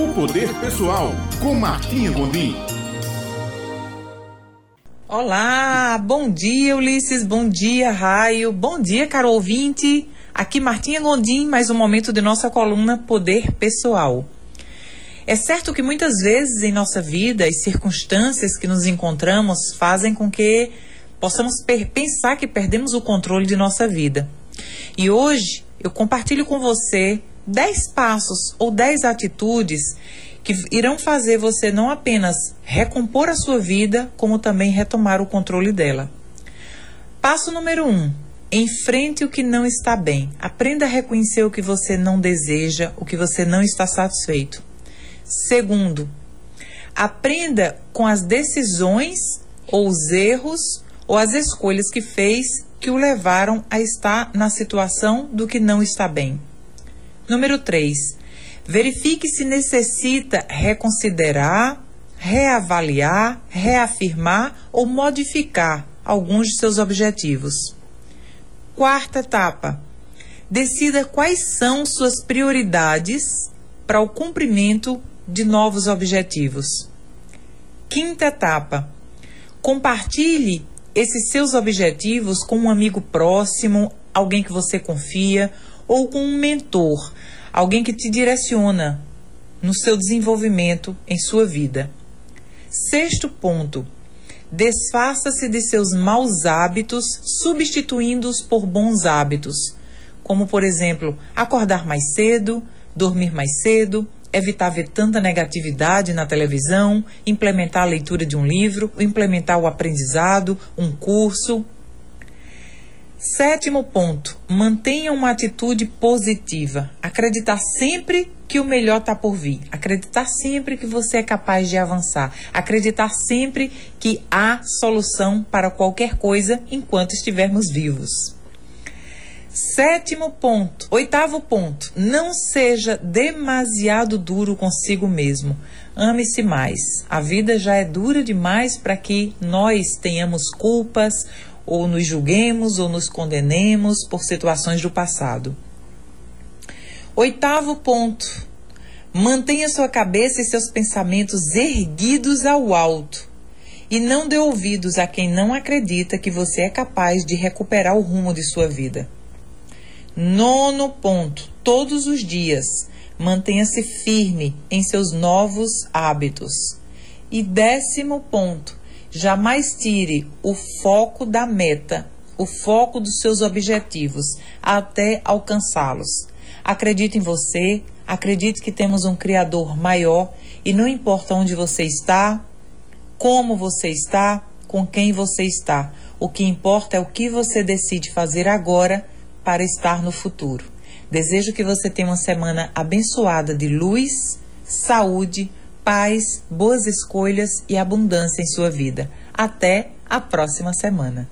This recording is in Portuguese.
O Poder Pessoal, com Martinha Gondim. Olá, bom dia Ulisses, bom dia Raio, bom dia caro ouvinte. Aqui Martinha Gondim, mais um momento de nossa coluna Poder Pessoal. É certo que muitas vezes em nossa vida as circunstâncias que nos encontramos fazem com que possamos pensar que perdemos o controle de nossa vida. E hoje eu compartilho com você 10 passos ou 10 atitudes que irão fazer você não apenas recompor a sua vida, como também retomar o controle dela. Passo número 1. Um, enfrente o que não está bem. Aprenda a reconhecer o que você não deseja, o que você não está satisfeito. Segundo, aprenda com as decisões ou os erros ou as escolhas que fez que o levaram a estar na situação do que não está bem. Número 3. Verifique se necessita reconsiderar, reavaliar, reafirmar ou modificar alguns de seus objetivos. Quarta etapa. Decida quais são suas prioridades para o cumprimento de novos objetivos. Quinta etapa. Compartilhe esses seus objetivos com um amigo próximo, alguém que você confia, ou com um mentor, alguém que te direciona no seu desenvolvimento em sua vida. Sexto ponto. Desfaça-se de seus maus hábitos, substituindo-os por bons hábitos, como, por exemplo, acordar mais cedo, dormir mais cedo, evitar ver tanta negatividade na televisão, implementar a leitura de um livro, implementar o aprendizado, um curso. Sétimo ponto: mantenha uma atitude positiva. Acreditar sempre que o melhor está por vir. Acreditar sempre que você é capaz de avançar. Acreditar sempre que há solução para qualquer coisa enquanto estivermos vivos. Sétimo ponto. Oitavo ponto. Não seja demasiado duro consigo mesmo. Ame-se mais. A vida já é dura demais para que nós tenhamos culpas, ou nos julguemos, ou nos condenemos por situações do passado. Oitavo ponto. Mantenha sua cabeça e seus pensamentos erguidos ao alto. E não dê ouvidos a quem não acredita que você é capaz de recuperar o rumo de sua vida. Nono ponto: todos os dias mantenha-se firme em seus novos hábitos. E décimo ponto: jamais tire o foco da meta, o foco dos seus objetivos, até alcançá-los. Acredite em você, acredite que temos um Criador maior e não importa onde você está, como você está, com quem você está. O que importa é o que você decide fazer agora para estar no futuro. Desejo que você tenha uma semana abençoada de luz, saúde, paz, boas escolhas e abundância em sua vida. Até a próxima semana.